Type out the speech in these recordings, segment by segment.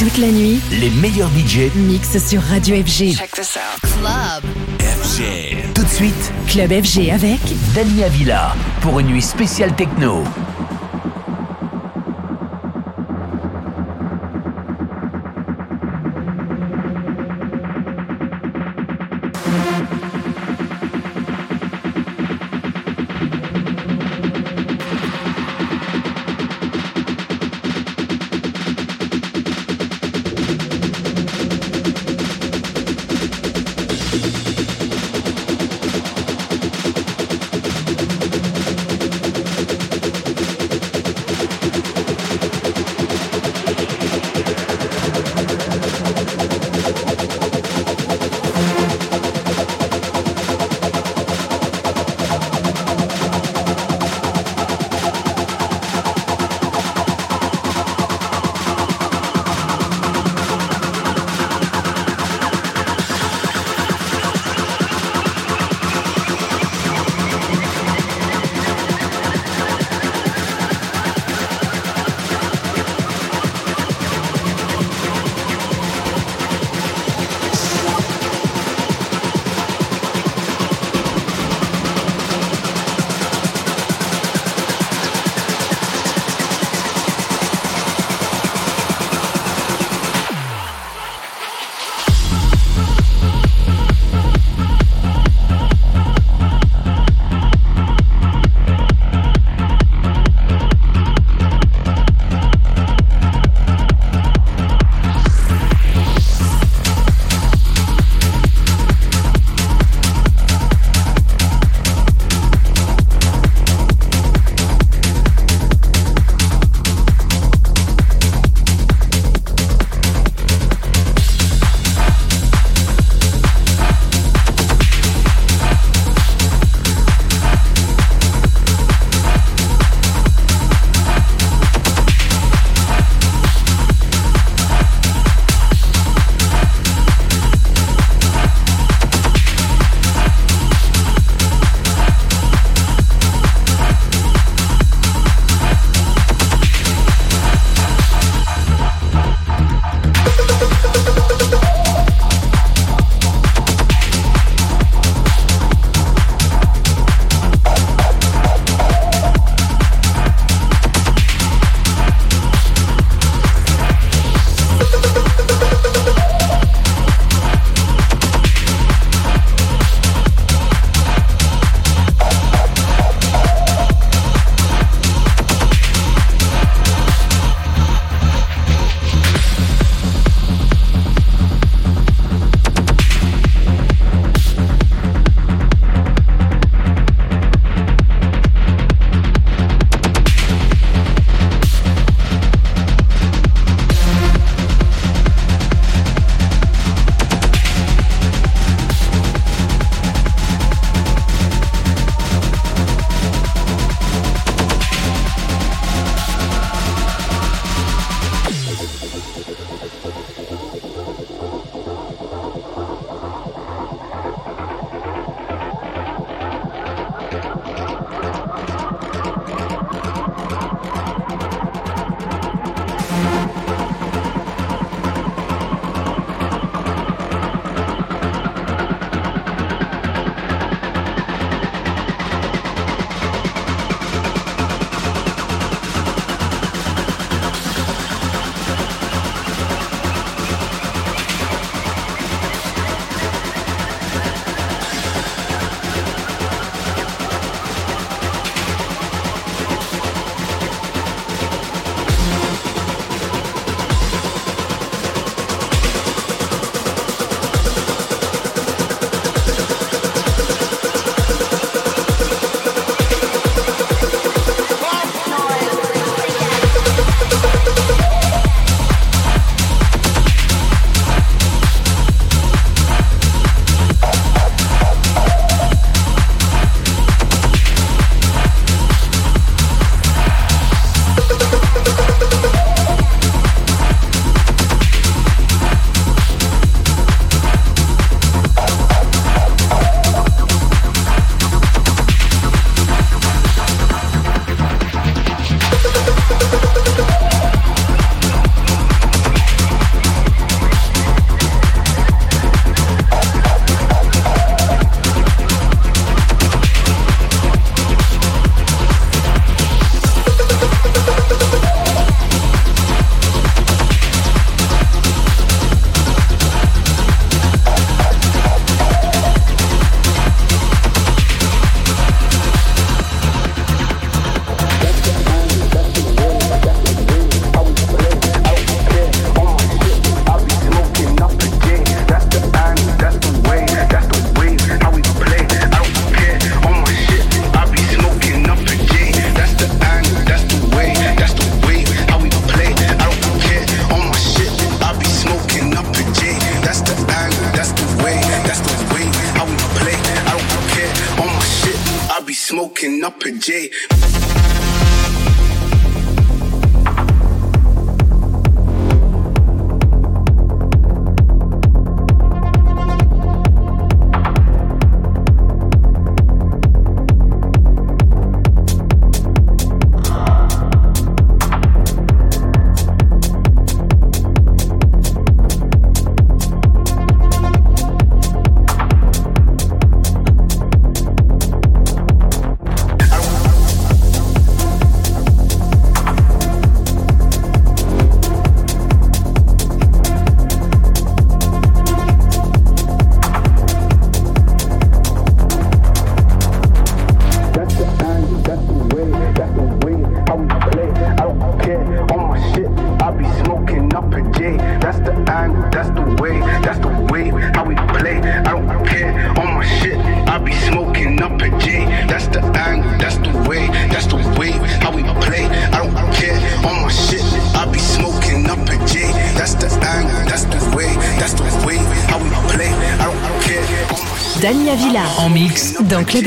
Toute la nuit, Les meilleurs budgets mix sur Radio FG. Check this out. Club. FG. Tout de suite, Club FG avec Dani Villa pour une nuit spéciale techno.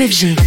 в.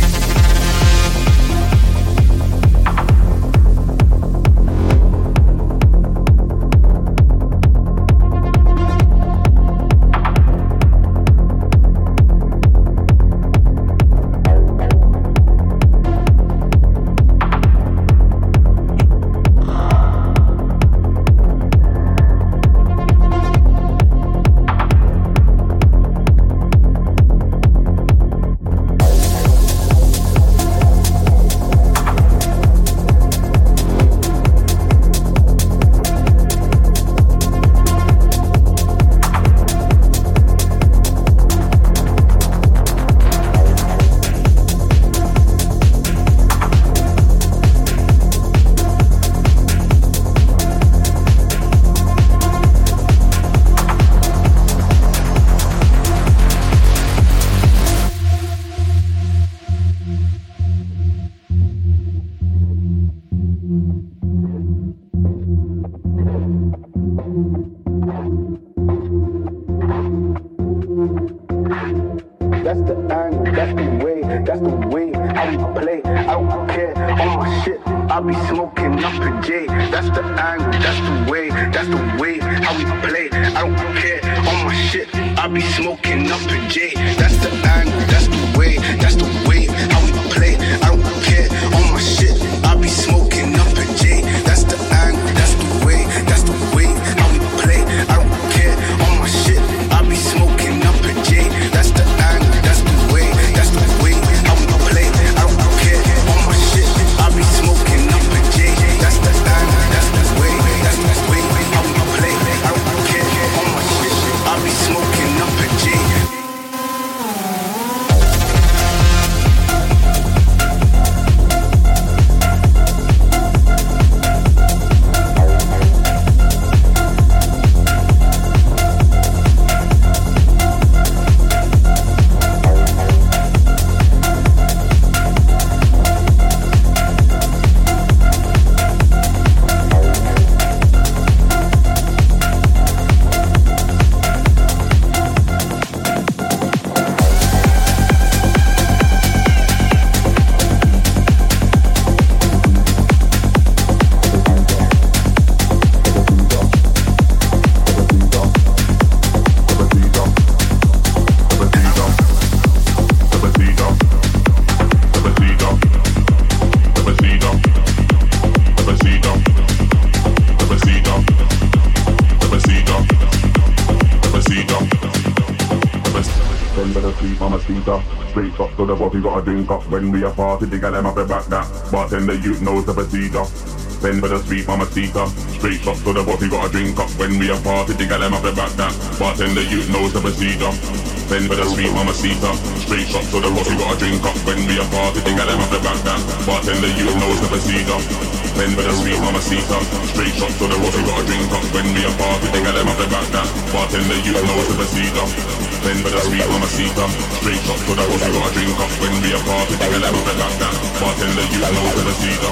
When we a party, the gal them have to back that. Bartender, you knows the procedure. Send for the sweet mama speaker. Straight shot to the body, got a drink up. When we a party, the gal them have to back that. Bartender, you knows the procedure. Send for the sweet mama speaker. Straight shot to the body, got a drink up. When we a party, the gal them have to back that. Bartender, you knows the procedure. Send for the sweet mama speaker. Straight shot to the body, got a drink up. When we a party, the gal them have to back that. Bartender, you knows the procedure. Then with a sweet mamacita Straight shot to the we got a drink up. When we a party, they can never back that Bartender, you know to the cedar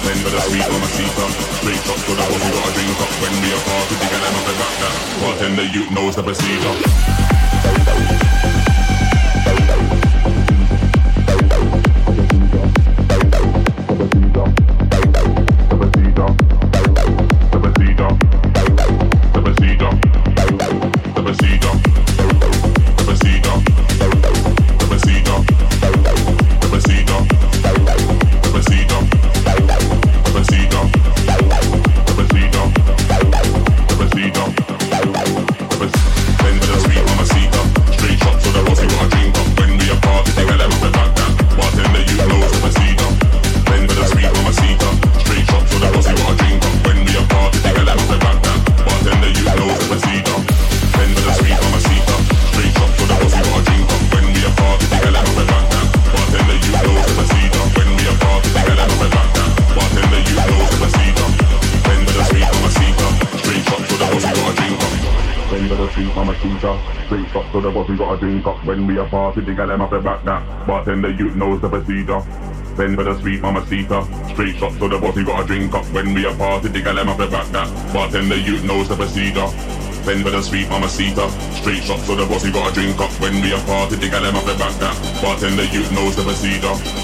Then with a sweet mamacita Straight shot to the we got a drink up. When we a party, they can never back that Bartender, you knows the procedure the up. When we a party, the gal them have to back that. Bartender, you knows the procedure. Bend for the sweet mama seeker. Straight shot to the boss, we got a drink up. When we a party, the gal them have to back that. Bartender, you knows the procedure. Bend for the sweet mama seeker. Straight shot to the boss, we got a drink up. When we a party, the gal them have to back that. Bartender, you knows the procedure.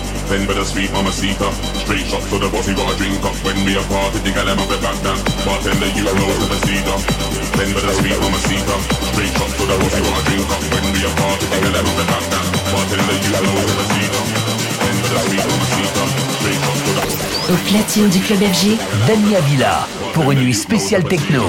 Au platine du club FG, Dani Avila pour une nuit spéciale techno.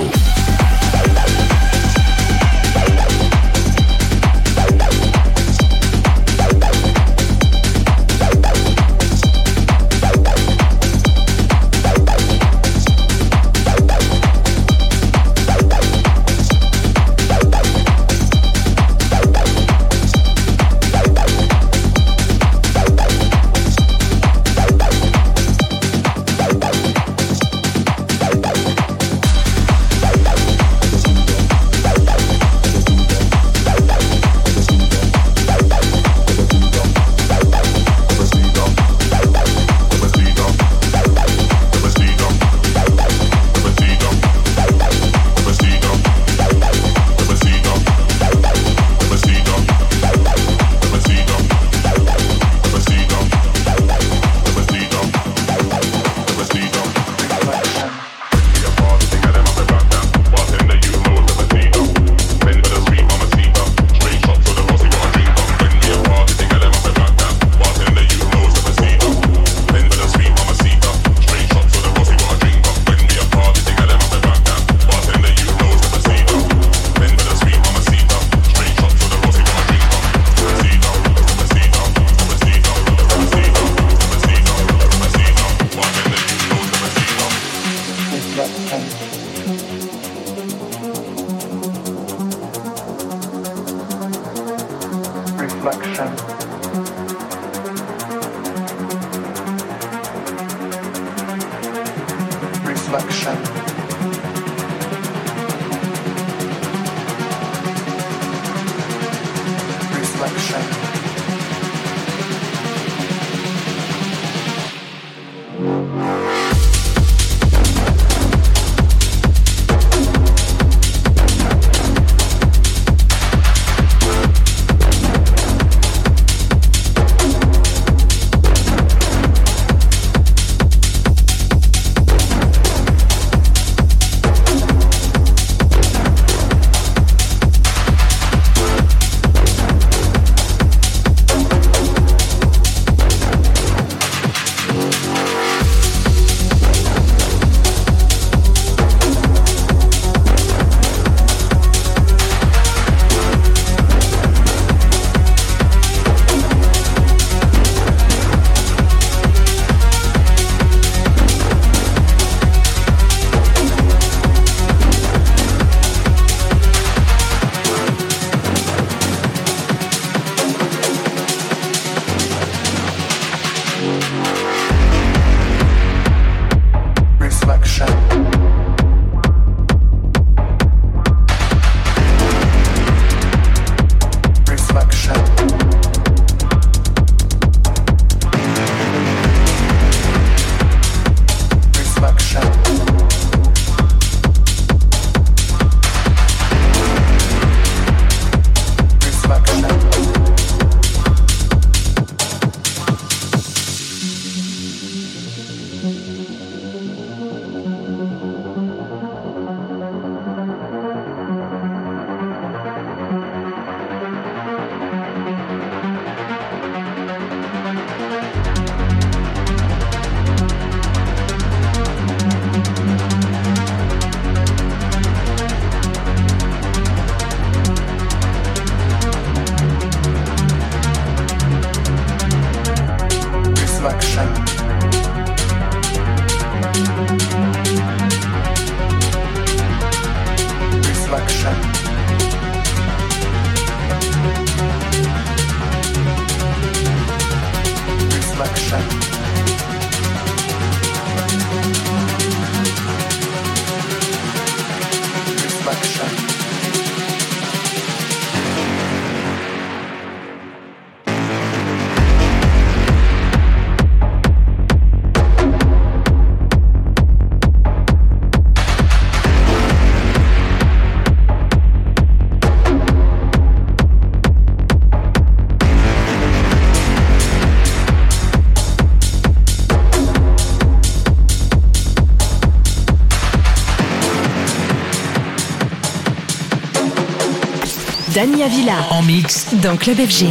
En mix. Dans Club FG.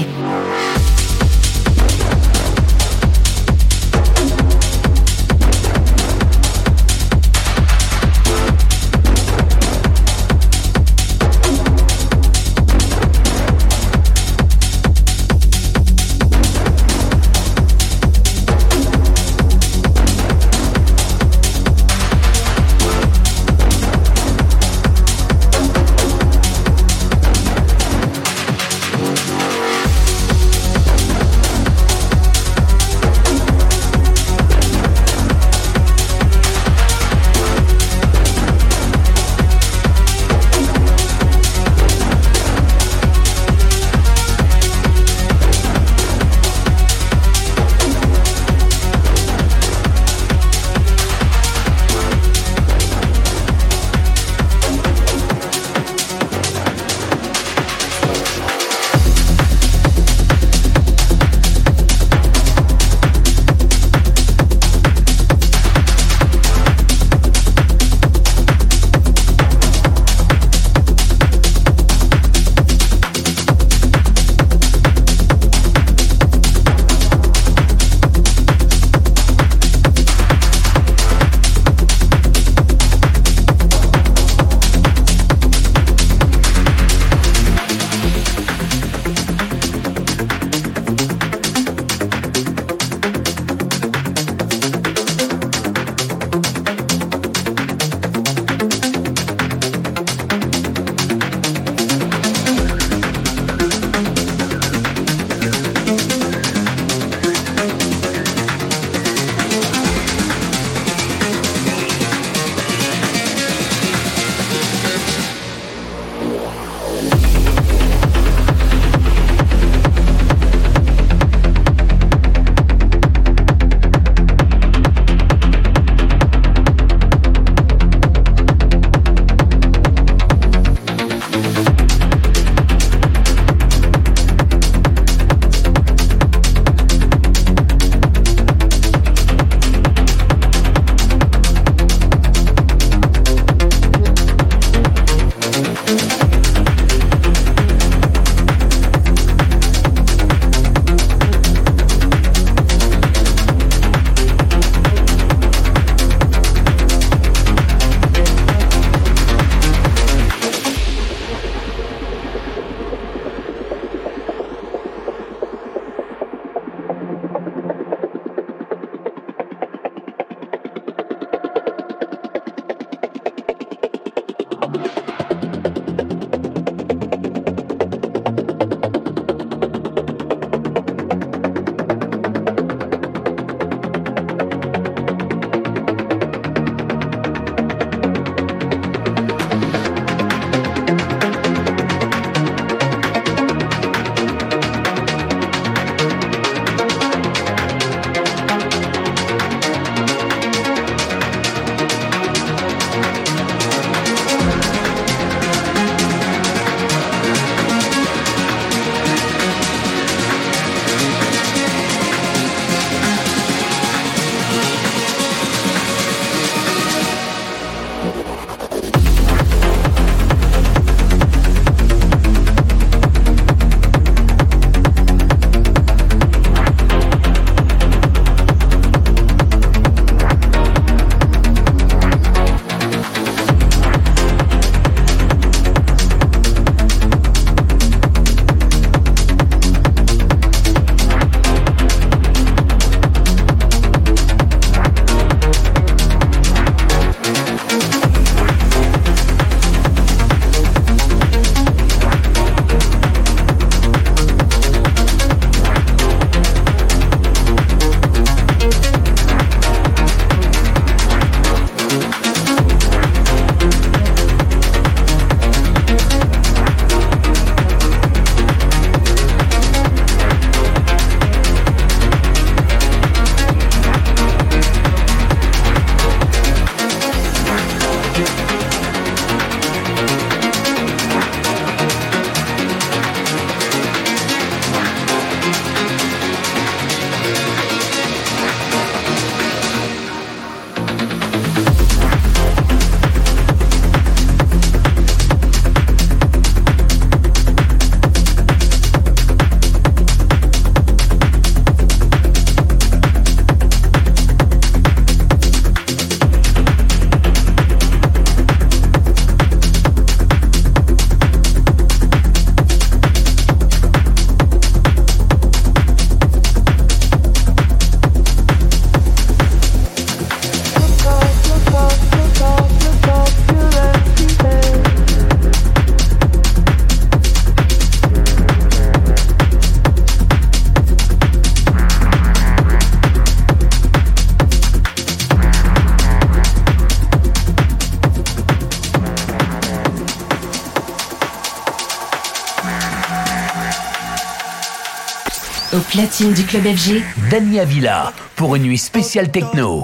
Platine du club FG, Dania Villa pour une nuit spéciale techno.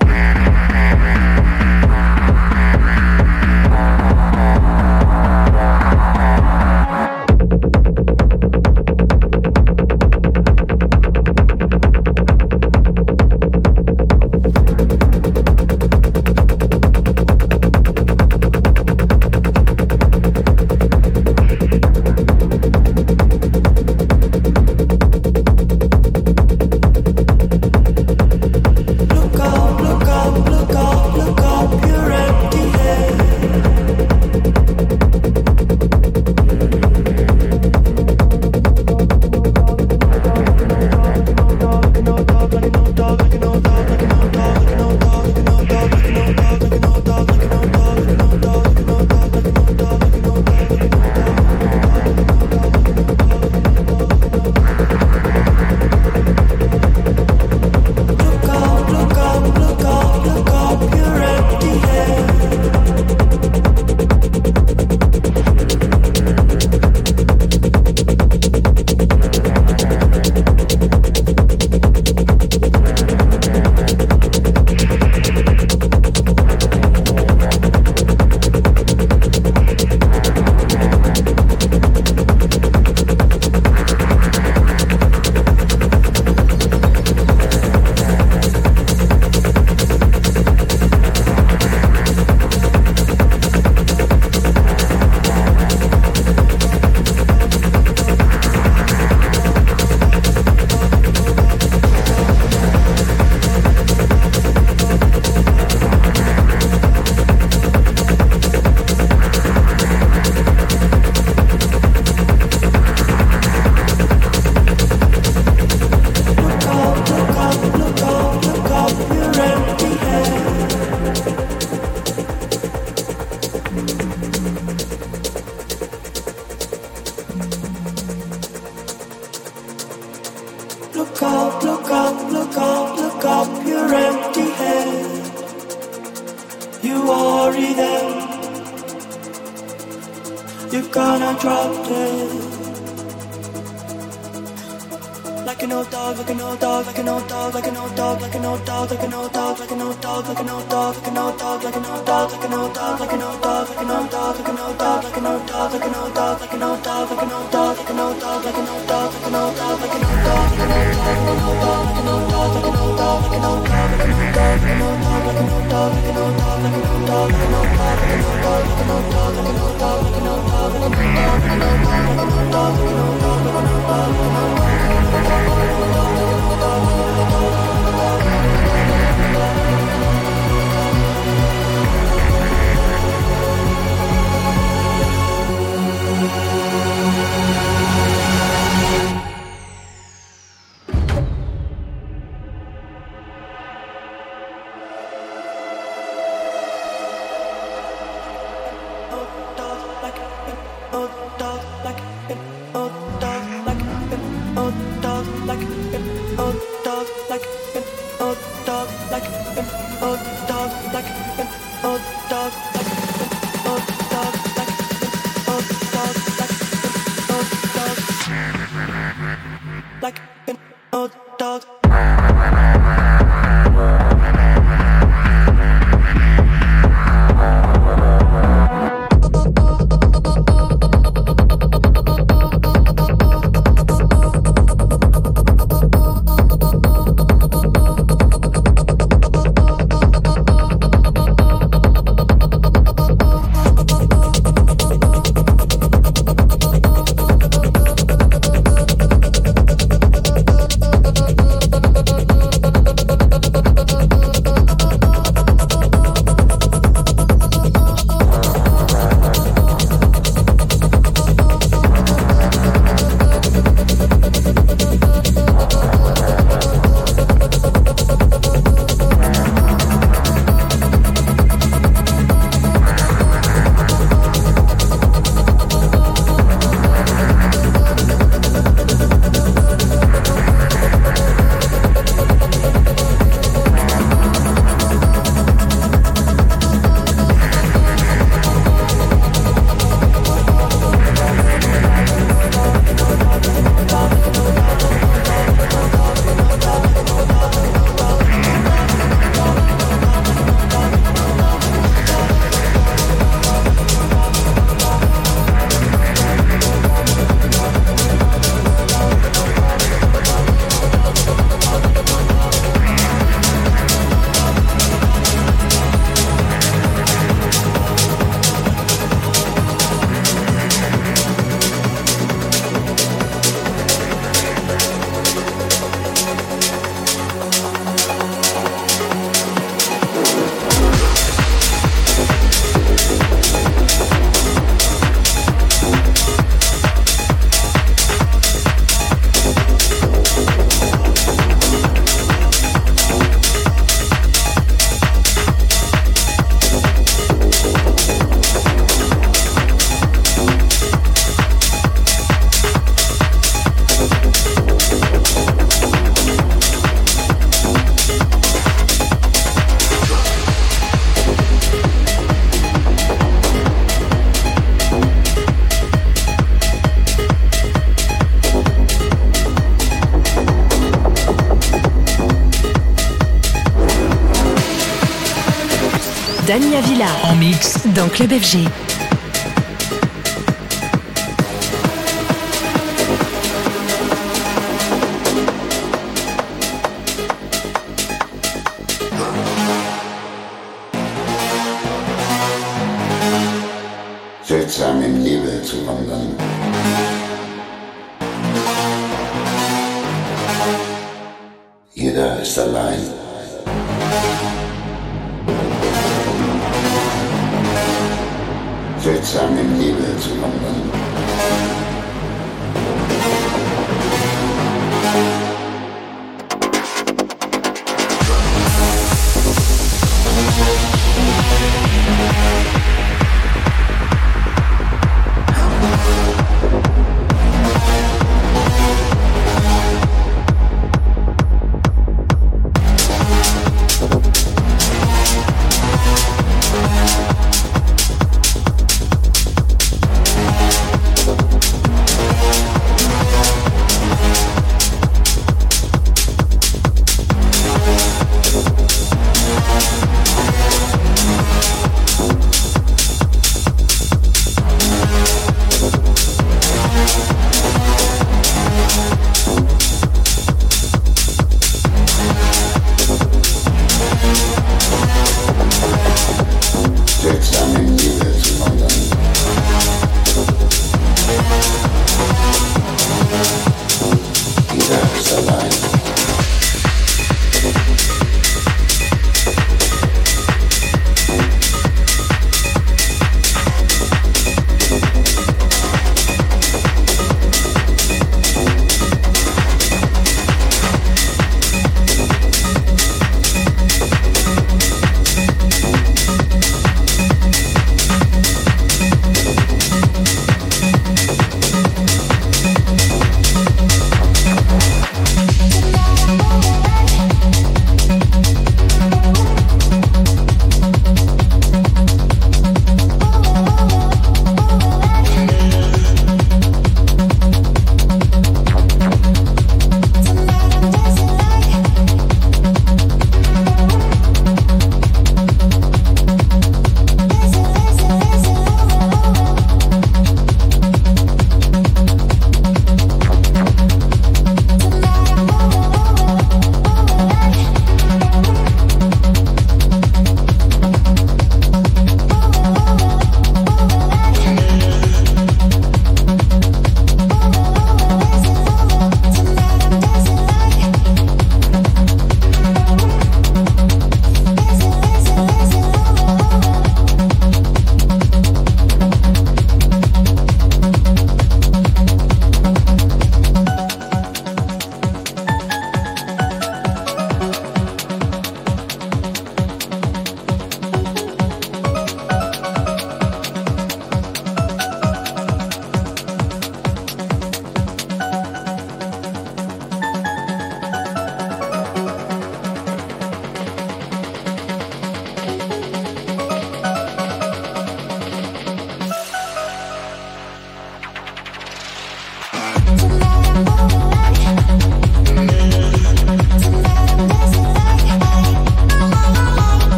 Dans Club FG.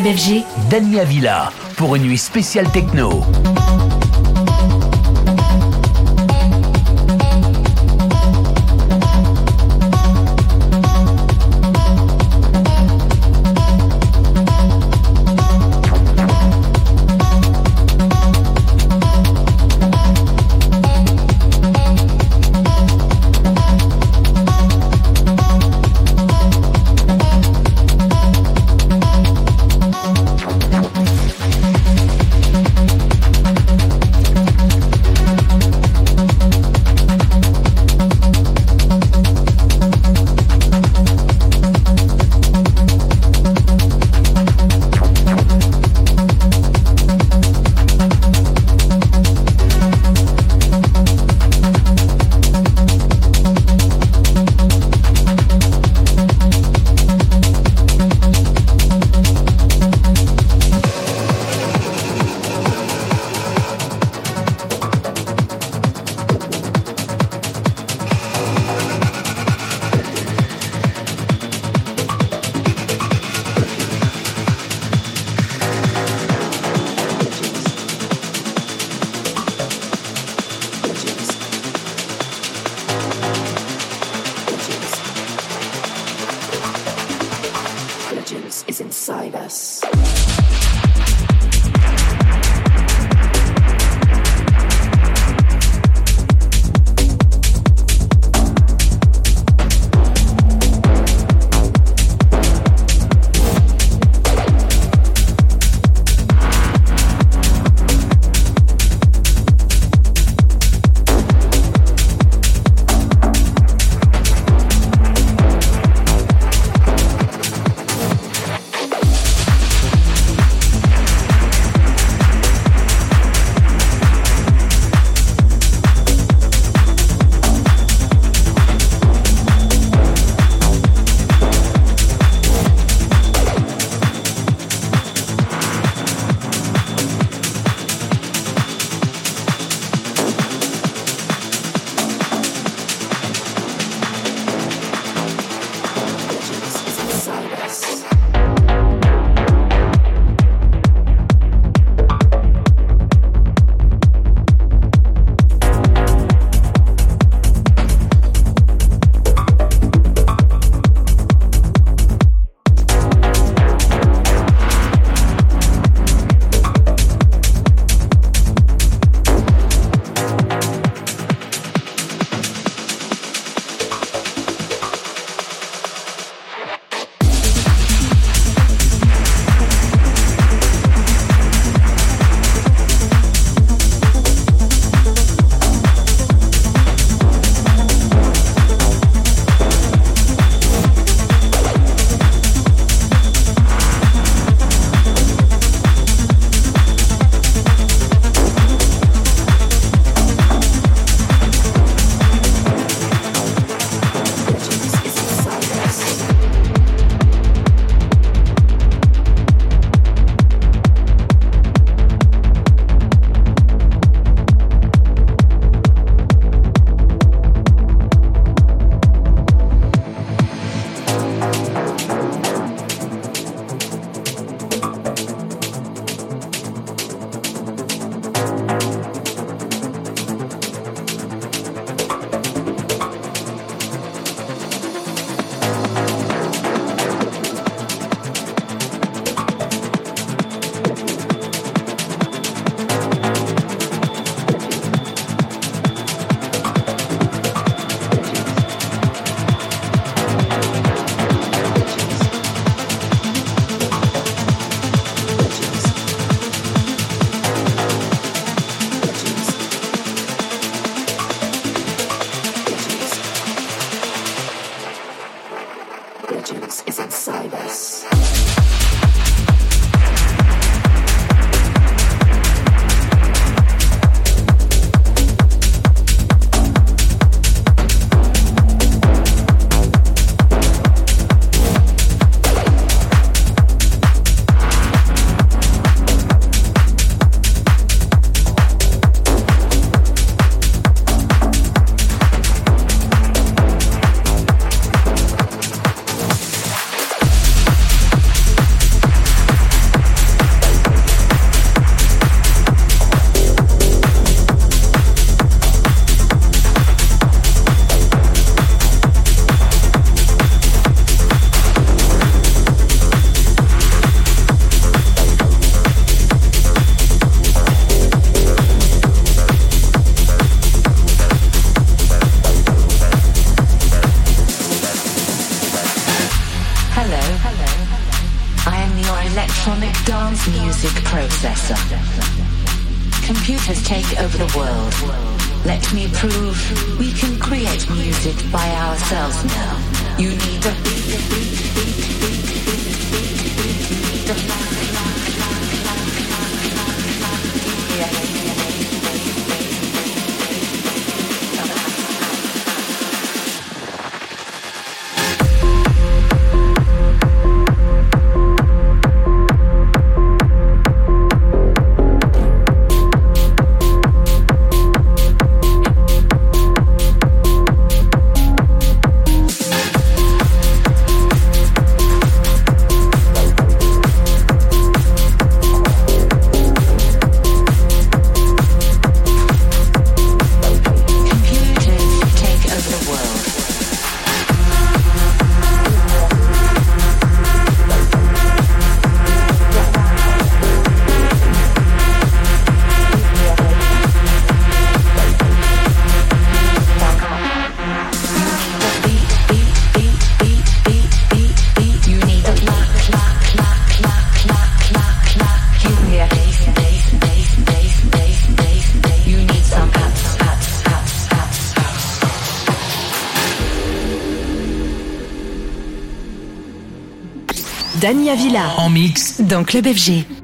Club FG. Dania Villa pour une nuit spéciale techno. Dania Villa. En mix. Dans Club FG.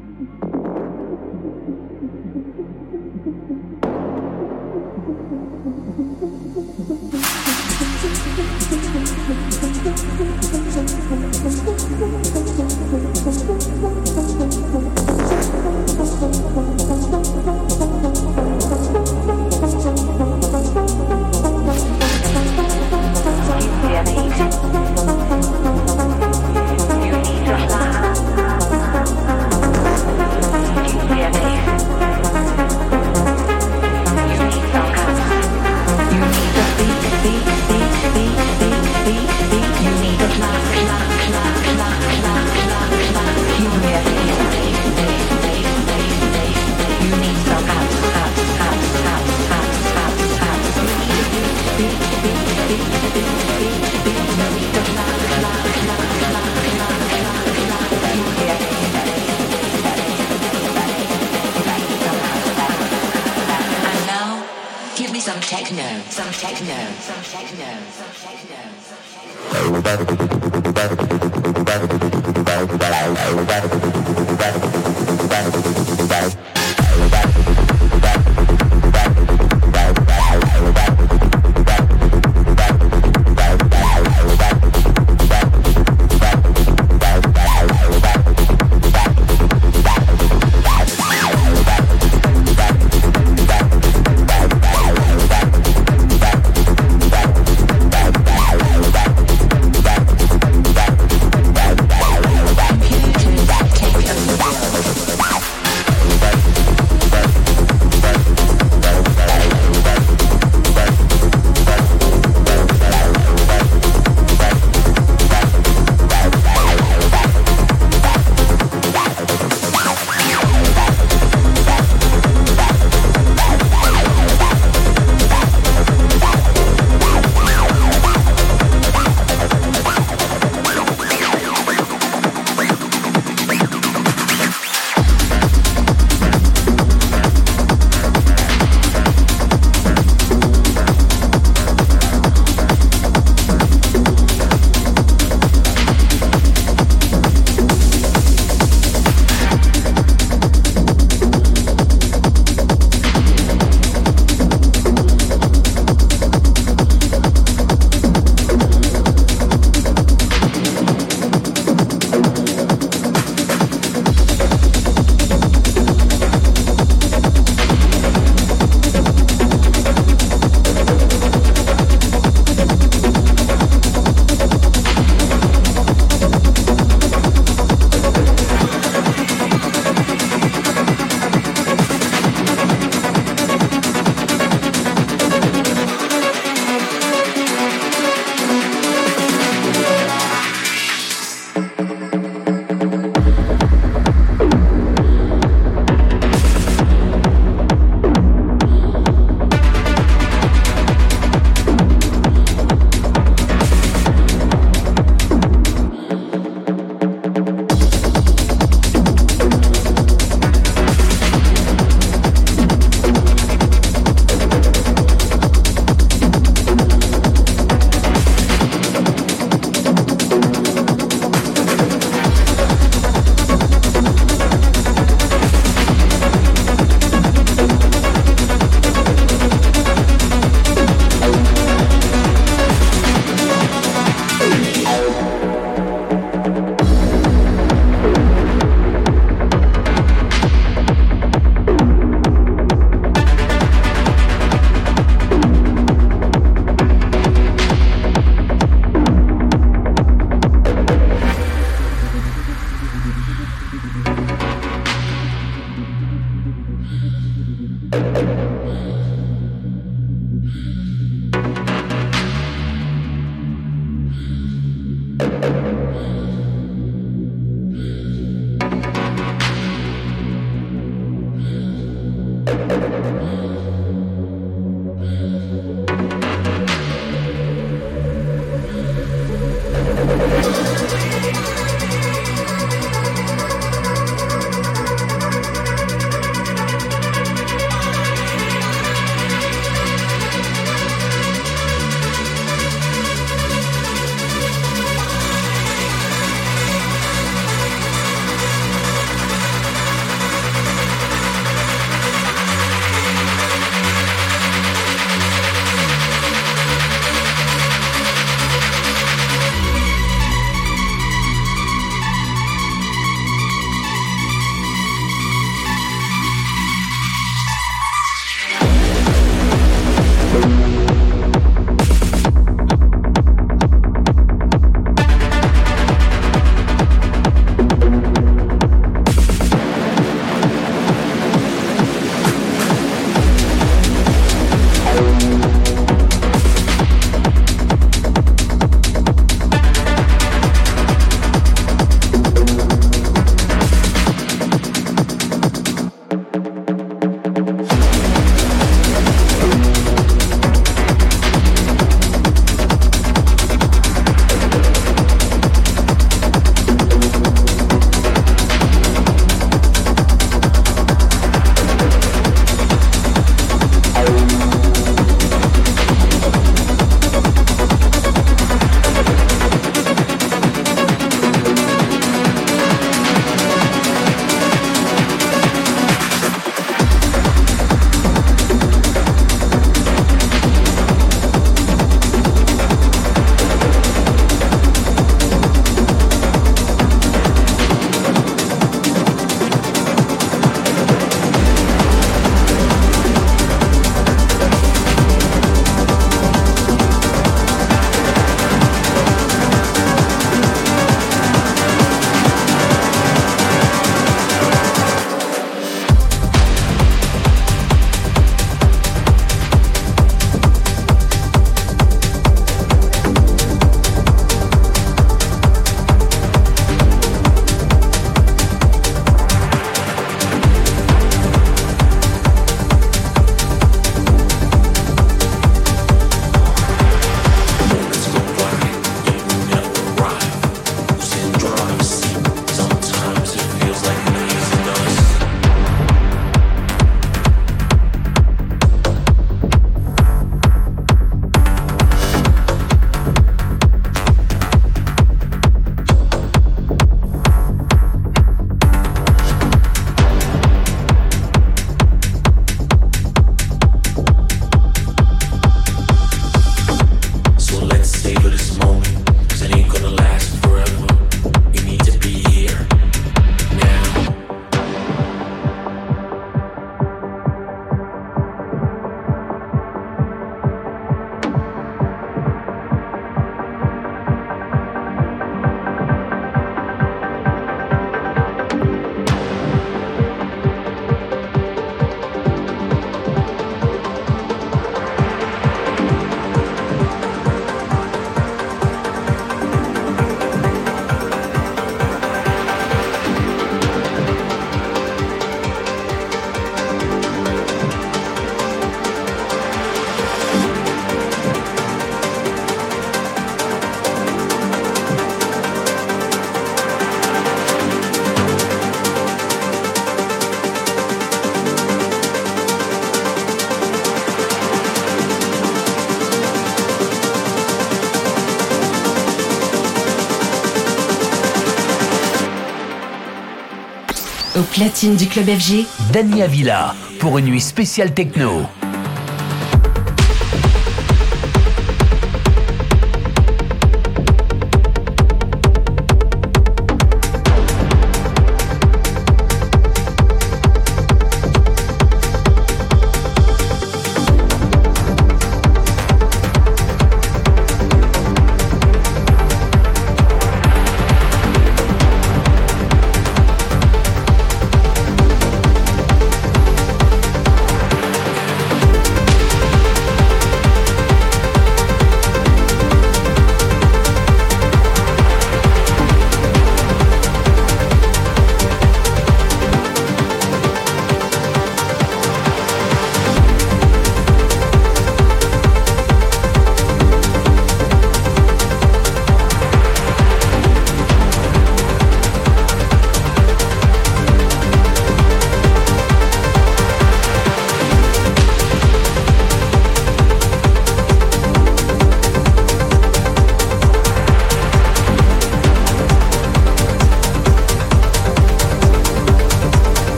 Platine du club FG, Dania Villa pour une nuit spéciale techno.